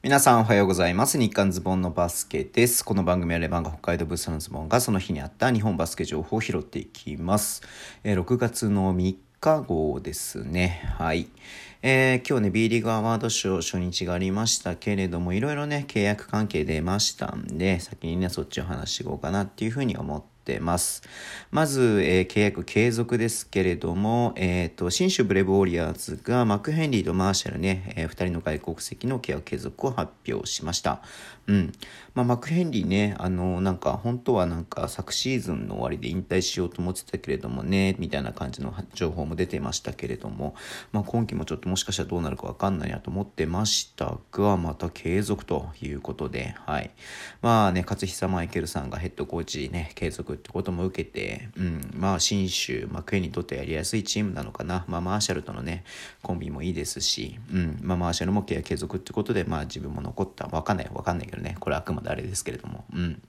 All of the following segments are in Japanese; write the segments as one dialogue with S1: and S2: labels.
S1: 皆さんおはようございます。日刊ズボンのバスケです。この番組はレバンが北海道物産のズボンがその日にあった日本バスケ情報を拾っていきます。えー、6月の3日号ですね。はい。えー、今日ね、B リーグアワード賞初日がありましたけれども、いろいろね、契約関係出ましたんで、先にね、そっちを話していこうかなっていうふうに思っててます。まず、えー、契約継続ですけれども、えっ、ー、と、新州ブレブウォリアーズがマクヘンリーとマーシャルね、えー、2人の外国籍の契約継続を発表しました。うん。まあ、マクヘンリーね、あの、なんか、本当はなんか、昨シーズンの終わりで引退しようと思ってたけれどもね、みたいな感じの情報も出てましたけれども、まあ、今季もちょっともしかしたらどうなるかわかんないなと思ってましたが、また継続ということで、はい。まあね、勝久マイケルさんがヘッドコーチね、継続ってことも受けて、うん、まあ、新州、まあ、クエにとってやりやすいチームなのかな。まあ、マーシャルとのね、コンビもいいですし、うん、まあ、マーシャルも契約継続ってことで、まあ、自分も残った。わかんない、わかんないけどね、これあくまであれですけれども、うん。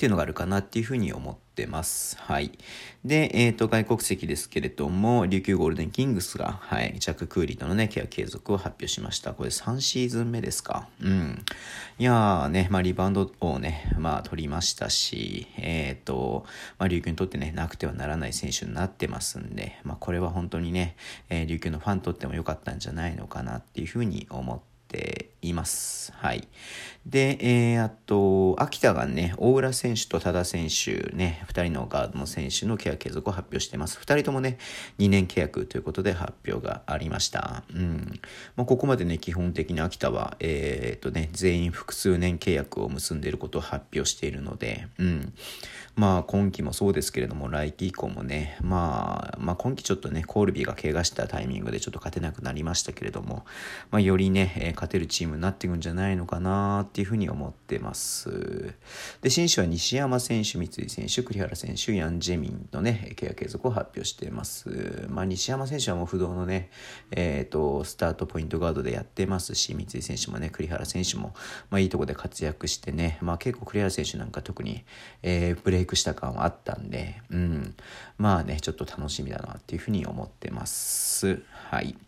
S1: っていうのがあるかなっていうふうに思ってます。はい。で、えっ、ー、と、外国籍ですけれども、琉球ゴールデンキングスが、はい、ジャック・クーリーとのね、ケア継続を発表しました。これ3シーズン目ですか。うん。いやーね、まあ、リバウンドをね、まあ、取りましたし、えっ、ー、と、まあ、琉球にとってね、なくてはならない選手になってますんで、まあ、これは本当にね、えー、琉球のファンにとっても良かったんじゃないのかなっていうふうに思ってています。はい。で、えー、あと、秋田がね、大浦選手と多田選手ね、2人のガードの選手の契約継続を発表しています。2人ともね、2年契約ということで発表がありました。うん。まあ、ここまでね、基本的に秋田は、えー、っとね、全員複数年契約を結んでいることを発表しているので、うん。まあ、今季もそうですけれども、来季以降もね、まあ、まあ、今季ちょっとね、コールビーが怪我したタイミングでちょっと勝てなくなりましたけれども、まあ、よりね、勝てるチームになっていくんじゃないのかなっていうふうに思ってます。で、新種は西山選手、三井選手、栗原選手、ヤン・ジェミンのね、契約継続を発表しています。まあ、西山選手はもう不動のね、えっ、ー、と、スタートポイントガードでやってますし、三井選手もね、栗原選手も、まあ、いいとこで活躍してね、まあ、結構栗原選手なんか特に、えー、ブレイクした感はあったんで、うん、まあね、ちょっと楽しみだなっていうふうに思ってます。はい。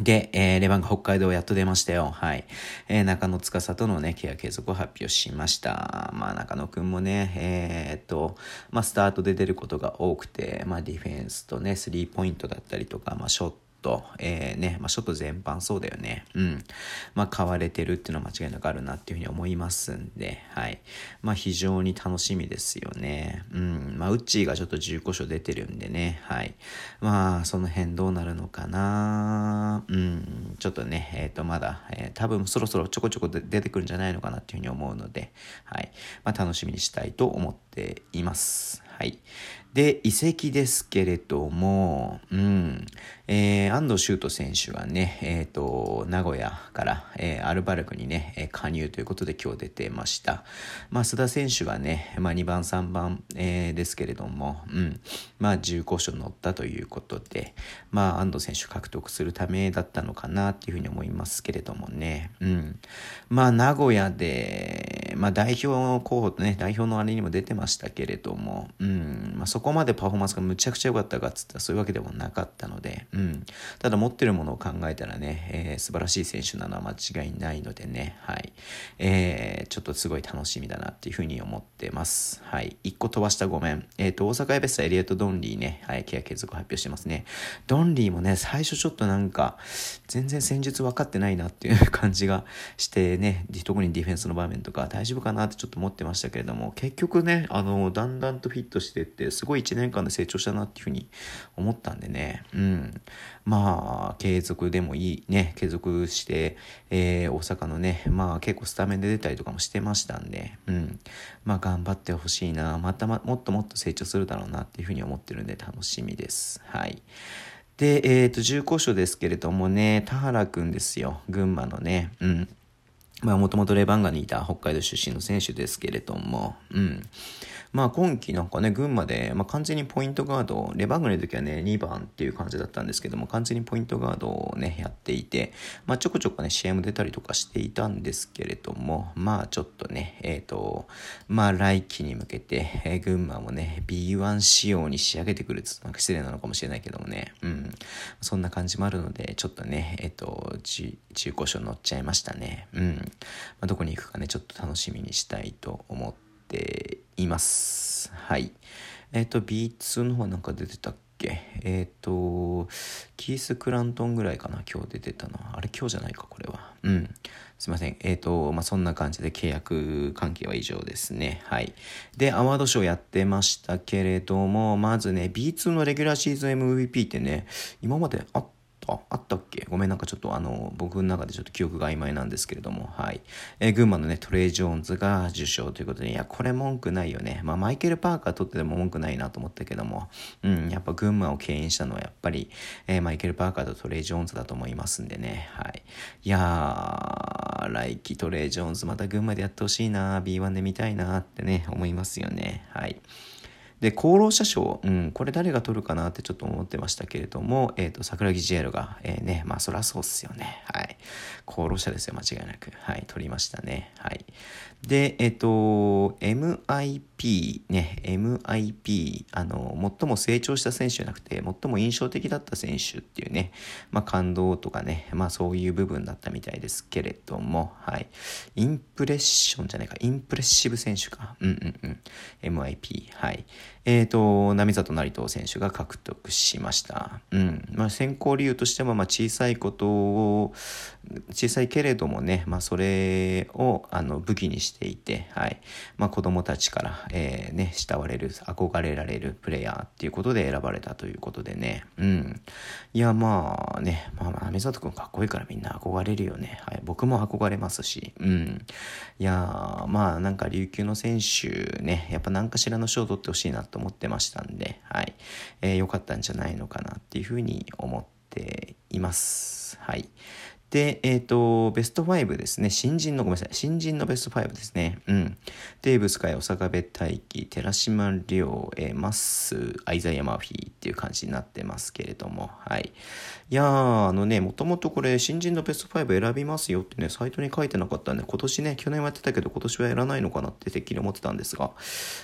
S1: で、えー、レバンが北海道やっと出ましたよ。はい。えー、中野司とのね、ケア継続を発表しました。まあ、中野くんもね、えー、っと、まあ、スタートで出ることが多くて、まあ、ディフェンスとね、スリーポイントだったりとか、まあ、ショットト、えー、ね、まあ、ショット全般そうだよね。うん。まあ、買われてるっていうのは間違いなくあるなっていうふうに思いますんで、はい。まあ、非常に楽しみですよね。うん。まあ、ウッチーがちょっと15勝出てるんでね、はい。まあ、その辺どうなるのかなうん。ちょっとね、えっ、ー、と、まだ、えー、多分そろそろちょこちょこ出てくるんじゃないのかなっていうふうに思うので、はい。まあ、楽しみにしたいと思っています。はい。で、移籍ですけれども、うん、えー、安藤修斗選手がね、えっ、ー、と、名古屋から、えー、アルバルクにねえ、加入ということで今日出てました。まあ、須田選手がね、まあ、2番、3番、えー、ですけれども、うん、まあ、重厚賞乗ったということで、まあ、安藤選手獲得するためだったのかなっていうふうに思いますけれどもね、うん。まあ、名古屋で、まあ、代表候補とね、代表のあれにも出てましたけれども、うんまあ、そこまでパフォーマンスがむちゃくちゃ良かったかっつったらそういうわけでもなかったので、うん。ただ持ってるものを考えたらね、えー、素晴らしい選手なのは間違いないのでね、はい。えー、ちょっとすごい楽しみだなっていうふうに思ってます。はい。一個飛ばしたごめん。え、ー、と、大阪エベッサエリエット・ドンリーね、はい、ケア継続発表してますね。ドンリーもね、最初ちょっとなんか、全然戦術分かってないなっていう感じがしてね、特にディフェンスの場面とか大丈夫かなってちょっと思ってましたけれども、結局ね、あの、だんだんとフィットしてって、すごい1年間で成長したなっていうふうに思ったんでね、うん。まあ、継続でもいいね、継続して、えー、大阪のね、まあ結構スタメンで出たりとかもしてましたんで、うん。まあ頑張ってほしいな、また、もっともっと成長するだろうなっていうふうに思ってるんで楽しみです。はい。で、えっ、ー、と、重厚賞ですけれどもね、田原くんですよ。群馬のね、うん。まあもともとレバンガにいた北海道出身の選手ですけれども、うん。まあ今季なんかね、群馬で、まあ完全にポイントガード、レバンガの時はね、2番っていう感じだったんですけども、完全にポイントガードをね、やっていて、まあちょこちょこね、試合も出たりとかしていたんですけれども、まあちょっとね、えっ、ー、と、まあ来季に向けて、えー、群馬もね、B1 仕様に仕上げてくるなんか失礼なのかもしれないけどもね、うん。そんな感じもあるので、ちょっとね、えっ、ー、と、中古書乗っちゃいましたね。うん。まあ、どこに行くかね、ちょっと楽しみにしたいと思っています。はい。えっ、ー、と、B2 の方なんか出てたっけ？えっ、ー、と、キース・クラントンぐらいかな、今日出てたのは。あれ、今日じゃないか、これは。うん。すいません。えっ、ー、と、まあ、そんな感じで契約関係は以上ですね。はい。で、アワードショーやってましたけれども、まずね、B2 のレギュラーシーズン MVP ってね、今まであったあ、あったっけ？ごめん、なんかちょっとあの、僕の中でちょっと記憶が曖昧なんですけれども、はい。えー、群馬のね、トレイ・ジョーンズが受賞ということで、いや、これ文句ないよね。まあ、マイケル・パーカー取ってでも文句ないなと思ったけども、うん、やっぱ群馬を牽引したのはやっぱり、えー、マイケル・パーカーとトレイ・ジョーンズだと思いますんでね、はい。いやー、来季トレイ・ジョーンズまた群馬でやってほしいな B1 で見たいなってね、思いますよね、はい。で、功労者賞、うん、これ誰が取るかなってちょっと思ってましたけれども、えっ、ー、と、桜木ジェルが、えー、ね、まあそらそうっすよね。はい。功労者ですよ、間違いなく。はい、取りましたね。はい。で、えっ、ー、と、MIP、ね、MIP、あの、最も成長した選手じゃなくて、最も印象的だった選手っていうね、まあ感動とかね、まあそういう部分だったみたいですけれども、はい。インプレッションじゃないか、インプレッシブ選手か。うんうんうん。MIP、はい。えっ、ー、と、並里成藤選手が獲得しました。うん。まあ、選考理由としては、まあ、小さいことを、小さいけれどもね、まあ、それを、あの、武器にしていて、はい。まあ、子供たちから、えー、ね、慕われる、憧れられるプレイヤーっていうことで選ばれたということでね。うん。いや、まあね、まあ、並里くんかっこいいからみんな憧れるよね。はい。僕も憧れますし、うん。いや、まあ、なんか琉球の選手ね、やっぱ何かしらの賞を取ってほしいなと思ってましたんで、はい。えー、良かったんじゃないのかなっていうふうに思っています。はい。で、えっ、ー、と、ベスト5ですね。新人の、ごめんなさい。新人のベスト5ですね。うん。デーブスカイ、小坂部大輝、寺島亮、えー、マッス、アイザイア・マーフィーっていう感じになってますけれども、はい。いやー、あのね、もともとこれ、新人のベスト5選びますよってね、サイトに書いてなかったんで、今年ね、去年はやってたけど、今年はやらないのかなっててっきり思ってたんですが、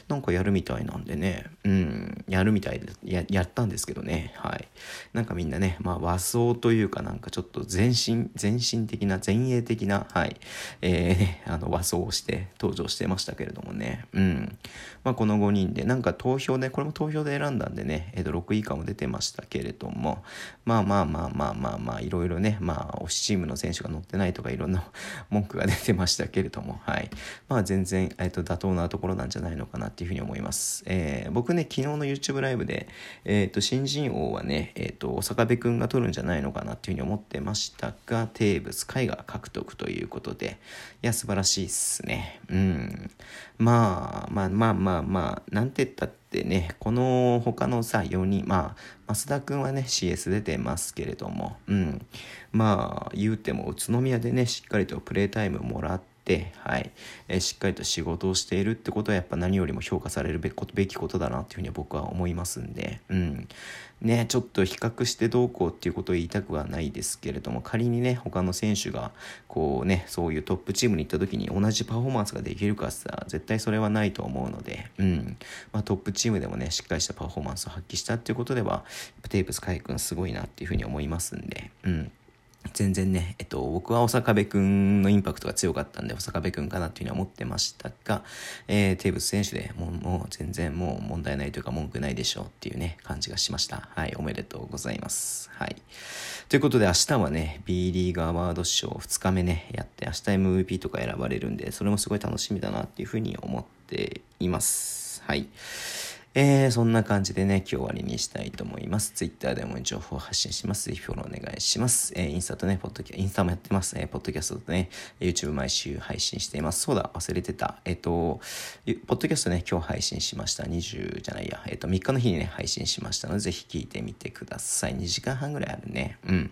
S1: なんかやるみたいなんでね、うん、やるみたいで、や、やったんですけどね、はい。なんかみんなね、まあ和装というかなんかちょっと全身、全身的な、前衛的な、はい、えー、あの和装をして登場してましたけれどもね、うん。まあこの5人で、なんか投票で、これも投票で選んだんでね、えっ、ー、と、6位以下も出てましたけれども、まあまあまあまあまあまあ、いろいろね、まあ、推しチームの選手が乗ってないとかいろんな 文句が出てましたけれども、はい。まあ全然、えっ、ー、と、妥当なところなんじゃないのかなっていうふうに思います。えー、僕ね、昨日の YouTube ライブで、えっ、と、新人王はね、えっ、と、坂部くんが取るんじゃないのかなっていうふうに思ってましたが、テーブス海が獲得ということで、いや、素晴らしいっすね。うん。まあ、まあまあまあまあ、なんて言ったってね、この他のさ、4人、まあ、増田くんはね、CS 出てますけれども、うん。まあ、言うても宇都宮でね、しっかりとプレイタイムもらって、はい、えー、しっかりと仕事をしているってことはやっぱ何よりも評価されるべきことだなっていうふうに僕は思いますんで、うん。ね、ちょっと比較してどうこうっていうことを言いたくはないですけれども、仮にね、他の選手が、こうね、そういうトップチームに行った時に同じパフォーマンスができるかさ、絶対それはないと思うので、うん。まあトップチームでもね、しっかりしたパフォーマンスを発揮したっていうことでは、テープスカイ君すごいなっていうふうに思いますんで、うん。全然ね、えっと、僕は小坂部くんのインパクトが強かったんで、小坂部くんかなっていうふうに思ってましたが、えー、テーブス選手でもう、もう全然もう問題ないというか文句ないでしょうっていうね、感じがしました。はい、おめでとうございます。はい。ということで明日はね、B リーグアワード賞2日目ね、やって、明日 MVP とか選ばれるんで、それもすごい楽しみだなっていうふうに思っています。はい。えー、そんな感じでね、今日終わりにしたいと思います。Twitter でも情報発信します。ぜひフォローお願いします。えー、インスタとね、ポッドキャインスタもやってます。えー、ポッドキャストとね、YouTube 毎週配信しています。そうだ、忘れてた。えっ、ー、と、ポッドキャストね、今日配信しました。20じゃないや、えっ、ー、と、3日の日にね、配信しましたので、ぜひ聞いてみてください。2時間半ぐらいあるね。うん。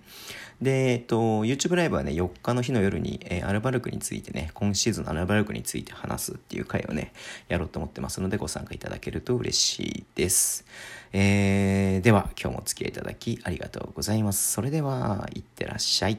S1: で、えっ、ー、と、YouTube ライブはね、4日の日の夜に、えー、アルバルクについてね、今シーズンのアルバルクについて話すっていう回をね、やろうと思ってますので、ご参加いただけると嬉しいです。。えー、では、今日もお付き合いいただきありがとうございます。それでは、いってらっしゃい。